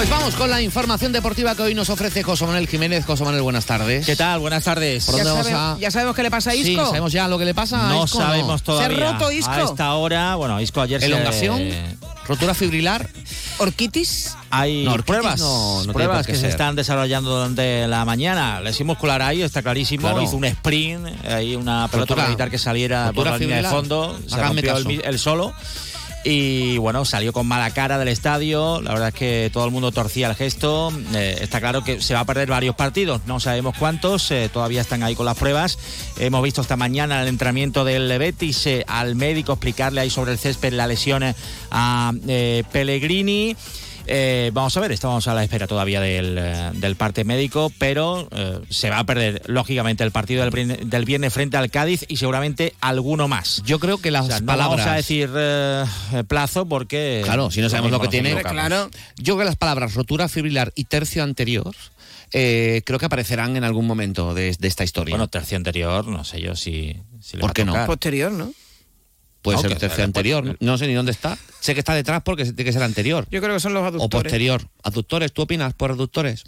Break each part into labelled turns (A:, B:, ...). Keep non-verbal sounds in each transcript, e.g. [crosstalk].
A: Pues vamos con la información deportiva que hoy nos ofrece José Manuel Jiménez. José Manuel, buenas tardes.
B: ¿Qué tal? Buenas tardes.
A: ¿Por
C: ¿Ya,
A: dónde vamos
C: sabe-
A: a...?
C: ya sabemos qué le pasa a Isco.
A: Sí, sabemos ya lo que le pasa a
B: No
A: Isco,
B: sabemos todavía.
C: Se ha roto Isco.
B: A esta hora, bueno, Isco ayer se-
A: ¿Elongación? ¿Rotura fibrilar?
C: ¿Orquitis?
B: Hay
A: No, orquitis
B: pruebas,
A: no- no
B: pruebas
A: qué
B: que se están desarrollando durante la mañana. Lesión muscular ahí, está clarísimo.
A: Claro.
B: Hizo un sprint, ahí una pelota para evitar que saliera por la línea de fondo. Se rompió el, el solo. Y bueno, salió con mala cara del estadio. La verdad es que todo el mundo torcía el gesto. Eh, está claro que se va a perder varios partidos. No sabemos cuántos. eh, todavía están ahí con las pruebas. Hemos visto esta mañana el entrenamiento del Betis eh, al médico explicarle ahí sobre el césped la lesión eh, a Pellegrini. Eh, vamos a ver, estamos a la espera todavía del, eh, del parte médico, pero eh, se va a perder, lógicamente, el partido del, viernes- del viernes frente al Cádiz y seguramente alguno más.
A: Yo creo que las
B: O sea, no
A: palabras...
B: vamos a decir eh, plazo porque.
A: Claro, si no sabemos lo que tiene.
C: Claro.
A: Yo creo que las palabras rotura fibrilar y tercio anterior eh, creo que aparecerán en algún momento de, de esta historia.
B: Bueno, tercio anterior, no sé yo si. si le
A: ¿Por qué no?
C: Posterior, ¿no?
A: Puede
B: no,
A: ser tercio
B: pues-
A: anterior. No sé ni dónde está. Sé que está detrás porque tiene que ser anterior.
C: Yo creo que son los aductores.
A: O posterior. ¿Aductores? ¿Tú opinas por aductores?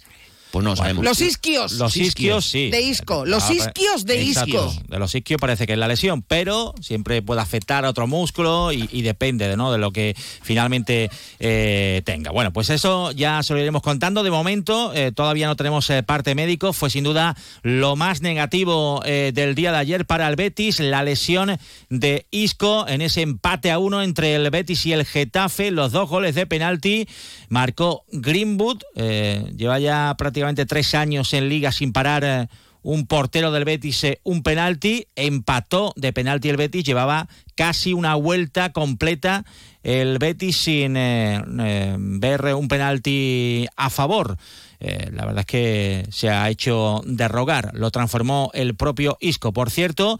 A: Pues no sabemos.
C: Los isquios.
B: Los isquios, sí.
C: De Isco, los
B: Ah,
C: isquios de
B: exacto.
C: Isco.
B: De los isquios parece que es la lesión, pero siempre puede afectar a otro músculo y, y depende de, ¿no? de lo que finalmente eh, tenga. Bueno, pues eso ya se lo iremos contando. De momento, eh, todavía no tenemos eh, parte médico. Fue sin duda lo más negativo eh, del día de ayer para el Betis, la lesión de Isco en ese empate a uno entre el Betis y el Getafe. Los dos goles de penalti marcó Greenwood. eh, lleva ya prácticamente tres años en liga sin parar. eh, un portero del Betis eh, un penalti, empató de penalti el Betis, llevaba casi una vuelta completa el Betis sin eh, ver un penalti a favor. La verdad es que se ha hecho derrogar, lo transformó el propio Isco. Por cierto,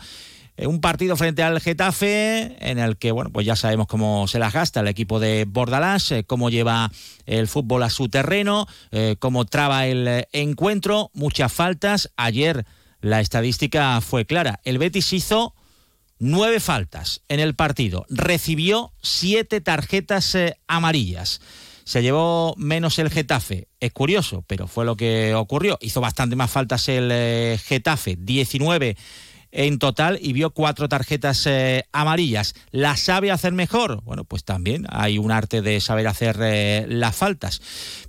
B: un partido frente al Getafe en el que, bueno, pues ya sabemos cómo se las gasta el equipo de Bordalás, eh, cómo lleva el fútbol a su terreno, eh, cómo traba el eh, encuentro, muchas faltas. Ayer la estadística fue clara. El Betis hizo nueve faltas en el partido, recibió siete tarjetas amarillas. Se llevó menos el Getafe. Es curioso, pero fue lo que ocurrió. Hizo bastante más faltas el Getafe, 19 en total y vio cuatro tarjetas eh, amarillas. ¿La sabe hacer mejor? Bueno, pues también hay un arte de saber hacer eh, las faltas.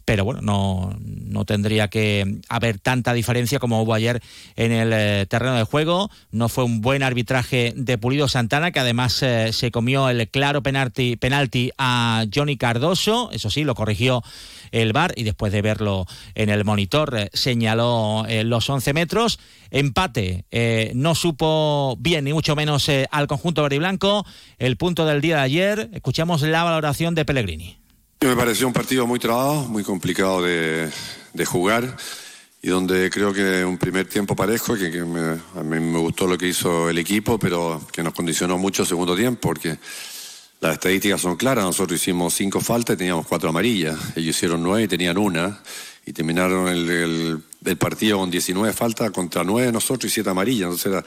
B: Pero bueno, no, no tendría que haber tanta diferencia como hubo ayer en el eh, terreno de juego. No fue un buen arbitraje de Pulido Santana, que además se comió el claro penalti, penalti a Johnny Cardoso. Eso sí, lo corrigió el VAR y después de verlo en el monitor señaló los 11 metros. Empate, eh, no supo bien, ni mucho menos eh, al conjunto verde y blanco. El punto del día de ayer, escuchamos la valoración de Pellegrini.
D: Me pareció un partido muy trabado, muy complicado de, de jugar y donde creo que un primer tiempo parejo, que, que me- a mí me gustó lo que hizo el equipo, pero que nos condicionó mucho el segundo tiempo, porque las estadísticas son claras. Nosotros hicimos cinco faltas y teníamos cuatro amarillas. Ellos hicieron nueve y tenían una. Y terminaron el, partido con 19 faltas contra nueve nosotros y siete amarillas. Entonces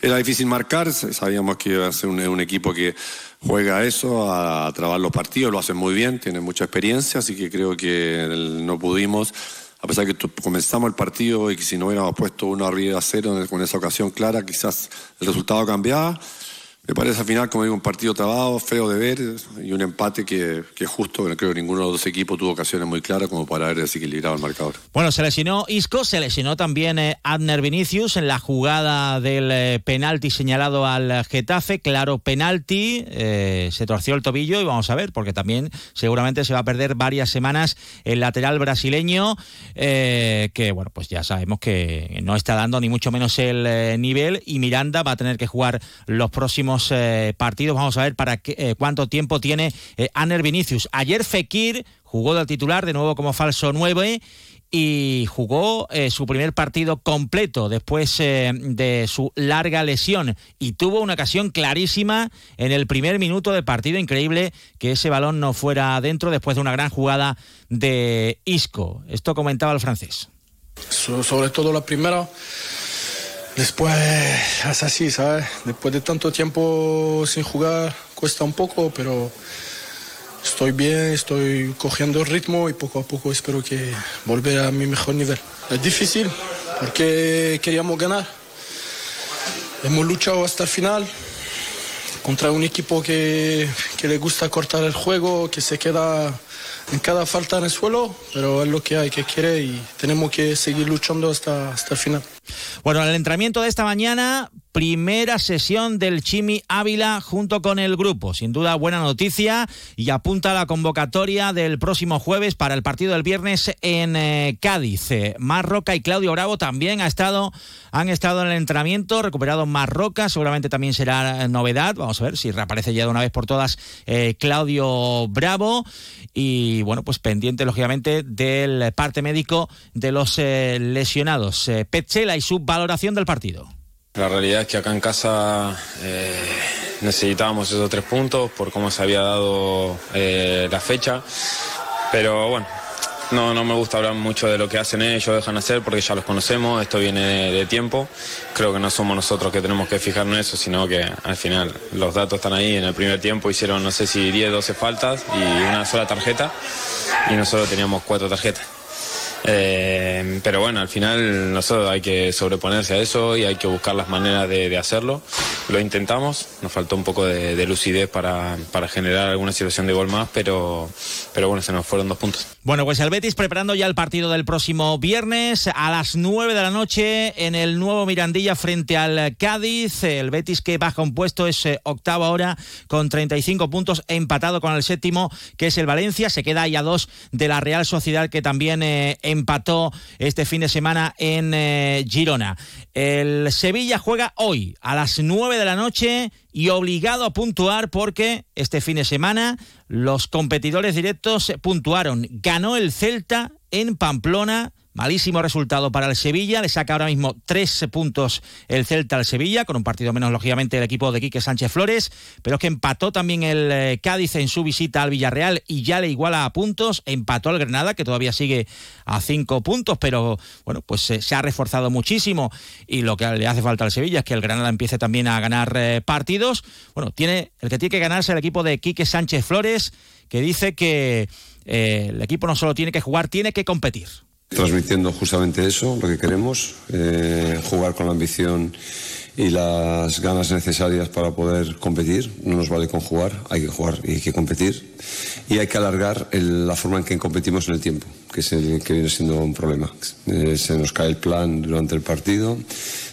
D: era, difícil marcar. Sabíamos que iba a ser un, equipo que juega eso, a, a trabar los partidos. Lo hacen muy bien, tienen mucha experiencia. Así que creo que no pudimos. A pesar que comenzamos el partido y que si no hubiéramos puesto uno arriba a cero con esa ocasión clara, quizás el resultado cambiaba. Me parece al final, como digo, un partido trabado, feo de ver y un empate que, que justo. Creo que ninguno de los dos equipos tuvo ocasiones muy claras como para haber desequilibrado el marcador.
B: Bueno, se lesionó Isco, se lesionó también eh, Adner Vinicius en la jugada del eh, penalti señalado al Getafe. Claro, penalti, eh, se torció el tobillo y vamos a ver, porque también seguramente se va a perder varias semanas el lateral brasileño, eh, que bueno, pues ya sabemos que no está dando ni mucho menos el nivel y Miranda va a tener que jugar los próximos eh, partidos. Vamos a ver para qué, eh, cuánto tiempo tiene eh, Adner Vinicius. Ayer Fekir jugó de titular de nuevo como falso 9 y jugó eh, su primer partido completo después eh, de su larga lesión y tuvo una ocasión clarísima en el primer minuto de partido increíble que ese balón no fuera adentro después de una gran jugada de Isco. Esto comentaba el francés.
E: So- sobre todo la primera. Después es así, ¿sabes? Después de tanto tiempo sin jugar cuesta un poco, pero estoy bien, estoy cogiendo ritmo y poco a poco espero que volver a mi mejor nivel. Es difícil porque queríamos ganar. Hemos luchado hasta el final contra un equipo que, que le gusta cortar el juego, que se queda en cada falta en el suelo, pero es lo que hay, que quiere y tenemos que seguir luchando hasta, hasta el final.
B: Bueno, el entrenamiento de esta mañana, primera sesión del Chimi Ávila junto con el grupo. Sin duda, buena noticia y apunta a la convocatoria del próximo jueves para el partido del viernes en eh, Cádiz. Eh, Marroca y Claudio Bravo también ha estado, han estado en el entrenamiento, recuperado Marroca, seguramente también será novedad. Vamos a ver si reaparece ya de una vez por todas eh, Claudio Bravo. Y bueno, pues pendiente, lógicamente, del parte médico de los lesionados. Petzela y su valoración del partido.
F: La realidad es que acá en casa eh, necesitábamos esos tres puntos por cómo se había dado eh, la fecha, pero bueno, no, no me gusta hablar mucho de lo que hacen ellos, dejan hacer, porque ya los conocemos, esto viene de tiempo. Creo que no somos nosotros que tenemos que fijarnos en eso, sino que al final los datos están ahí. En el primer tiempo hicieron, no sé si 10, 12 faltas y una sola tarjeta, y nosotros teníamos cuatro tarjetas. Eh, pero bueno, al final nosotros hay que sobreponerse a eso y hay que buscar las maneras de, hacerlo. Lo intentamos, nos faltó un poco de, lucidez para, para, generar alguna situación de gol más, pero, pero bueno, se nos fueron dos puntos.
B: Bueno, pues el Betis preparando ya el partido del próximo viernes a las 9 de la noche en el nuevo Mirandilla frente al Cádiz. El Betis que baja un puesto es eh, octavo ahora con 35 puntos, empatado con el séptimo que es el Valencia. Se queda ahí a dos de la Real Sociedad que también eh, empató este fin de semana en eh, Girona. El Sevilla juega hoy a las 9 de la noche y obligado a puntuar porque este fin de semana los competidores directos puntuaron. Ganó el Celta en Pamplona Malísimo resultado para el Sevilla, le saca ahora mismo 13 puntos el Celta al Sevilla, con un partido menos, lógicamente, el equipo de Quique Sánchez Flores, pero es que empató también el eh, Cádiz en su visita al Villarreal y ya le iguala a puntos, empató al Granada, que todavía sigue a 5 puntos, pero bueno, pues eh, se ha reforzado muchísimo. Y lo que le hace falta al Sevilla es que el Granada empiece también a ganar eh, partidos. Bueno, tiene el que tiene que ganarse el equipo de Quique Sánchez Flores, que dice que el equipo no solo tiene que jugar, tiene que competir
G: transmitiendo justamente eso, lo que queremos, eh, jugar con la ambición y las ganas necesarias para poder competir. No nos vale con jugar, hay que jugar y hay que competir. Y hay que alargar la forma en que competimos en el tiempo, que, es el, que viene siendo un problema. Eh, se nos cae el plan durante el partido,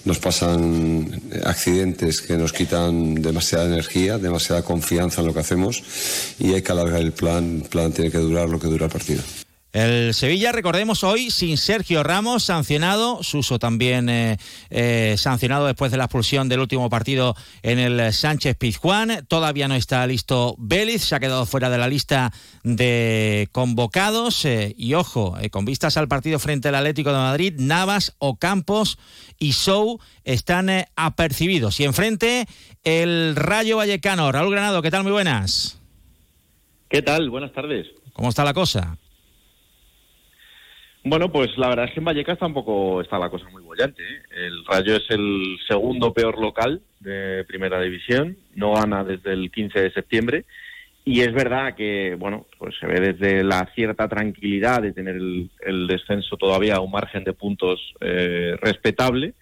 G: nos pasan accidentes que nos quitan demasiada energía, demasiada confianza en lo que hacemos y hay que alargar el plan. El plan tiene que durar lo que dura el partido.
B: El Sevilla, recordemos hoy, sin Sergio Ramos, sancionado, Suso también eh, eh, sancionado después de la expulsión del último partido en el Sánchez Pizjuán. Todavía no está listo Vélez, se ha quedado fuera de la lista de convocados. Eh, y ojo, con vistas al partido frente al Atlético de Madrid, Navas, Ocampos y Sou están apercibidos. Y enfrente, el Rayo Vallecano. Raúl Granado, ¿qué tal? Muy buenas.
H: ¿Qué tal? Buenas tardes.
B: ¿Cómo está la cosa?
H: Bueno, pues la verdad es que en Vallecas tampoco está la cosa muy bollante. ¿eh? El Rayo es el segundo peor local de Primera División, no gana desde el 15 de septiembre y es verdad que, bueno, pues se ve desde la cierta tranquilidad de tener el, descenso todavía a un margen de puntos eh, respetable,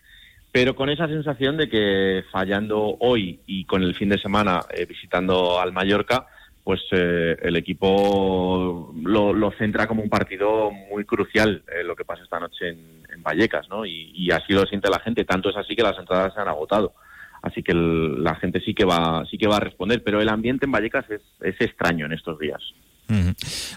H: pero con esa sensación de que fallando hoy y con el fin de semana eh, visitando al Mallorca, pues eh, el equipo lo, centra como un partido muy crucial eh, lo que pasa esta noche en, Vallecas, ¿no? Y, así lo siente la gente. Tanto es así que las entradas se han agotado. Así que la gente sí que va, sí que va a responder. Pero el ambiente en Vallecas es, es extraño en estos días.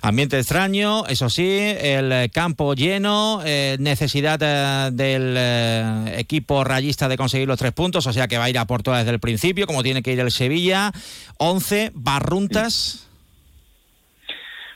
B: Ambiente extraño, eso sí, el campo lleno, eh, necesidad eh, del eh, equipo rayista de conseguir los tres puntos, o sea que va a ir a por desde el principio, como tiene que ir el Sevilla. 11, Barruntas.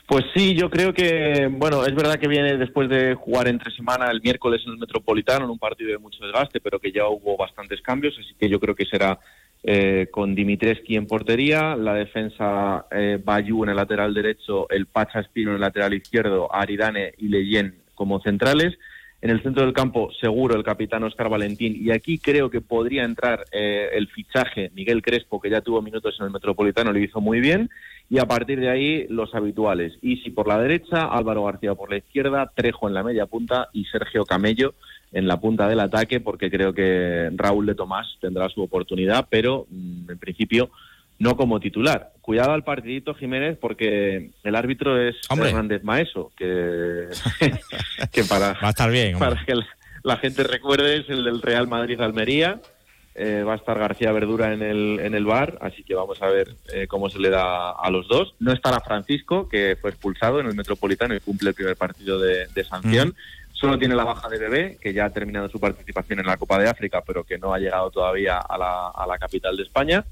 H: Pues sí, yo creo que, bueno, es verdad que viene después de jugar entre semana el miércoles en el Metropolitano, en un partido de mucho desgaste, pero que ya hubo bastantes cambios, así que yo creo que será eh, con Dimitreski en portería, la defensa eh, Bayú en el lateral derecho, el Pacha Espino en el lateral izquierdo, Aridane y Leyen como centrales. En el centro del campo, seguro el capitán Oscar Valentín. Y aquí creo que podría entrar eh, el fichaje Miguel Crespo, que ya tuvo minutos en el Metropolitano, lo hizo muy bien. Y a partir de ahí, los habituales. Isi por la derecha, Álvaro García por la izquierda, Trejo en la media punta y Sergio Camello en la punta del ataque, porque creo que Raúl de Tomás tendrá su oportunidad, pero mm, en principio no como titular. Cuidado al partidito Jiménez porque el árbitro es
B: Hombre.
H: Hernández Maeso, que, [laughs] que para,
B: Va a estar bien. hombre.
H: para que la, la gente recuerde es el del Real Madrid-Almería. Eh, va a estar García Verdura en el, en el bar, así que vamos a ver eh, cómo se le da a los dos. No estará Francisco, que fue expulsado en el Metropolitano y cumple el primer partido de, de sanción. Solo tiene la baja de Bebé, que ya ha terminado su participación en la Copa de África, pero que no ha llegado todavía a la, a la capital de España.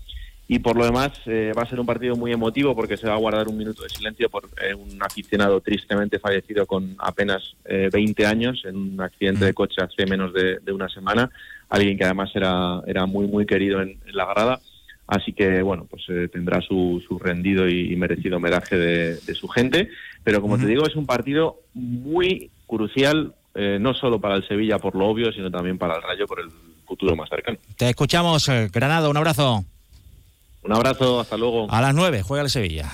H: Y por lo demás, eh, va a ser un partido muy emotivo porque se va a guardar un minuto de silencio por eh, un aficionado tristemente fallecido con apenas eh, 20 años en un accidente de coche hace menos de, de una semana. Alguien que además era, era muy, muy querido en, en la grada. Así que, bueno, pues eh, tendrá su, su rendido y, merecido homenaje de, de su gente. Pero como te digo, es un partido muy crucial, no solo para el Sevilla por lo obvio, sino también para el Rayo por el futuro más cercano.
B: Te escuchamos, Granado, un abrazo.
H: Un abrazo, hasta luego.
B: A las 9 juega el Sevilla.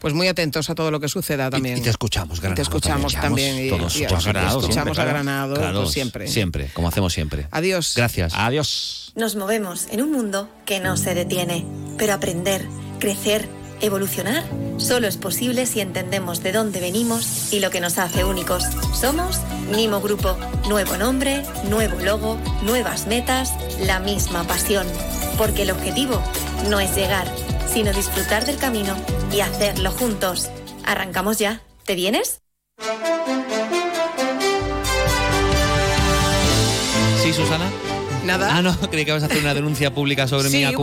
C: Pues muy atentos a todo lo que suceda también.
A: Y, y te escuchamos,
C: Y
A: Granado.
C: te escuchamos también. y-
A: Todos,
C: y-
A: todos
C: y
A: Granado,
C: escuchamos
A: siempre,
C: a. Granado
A: Claro,
C: pues siempre.
A: Siempre, como hacemos siempre.
C: Adiós.
A: Gracias.
B: Adiós.
I: Nos movemos en un mundo que no se detiene, pero aprender, crecer, evolucionar, solo es posible si entendemos de dónde venimos y lo que nos hace únicos. Somos Nimo Grupo. Nuevo nombre, nuevo logo, nuevas metas, la misma pasión. Porque el objetivo no es llegar, sino disfrutar del camino y hacerlo juntos. Arrancamos ya. ¿Te vienes?
A: ¿Sí, Susana?
C: Nada.
A: Ah, no, [laughs] creí que ibas a hacer una denuncia pública sobre
C: Sí,
A: mi
C: bueno,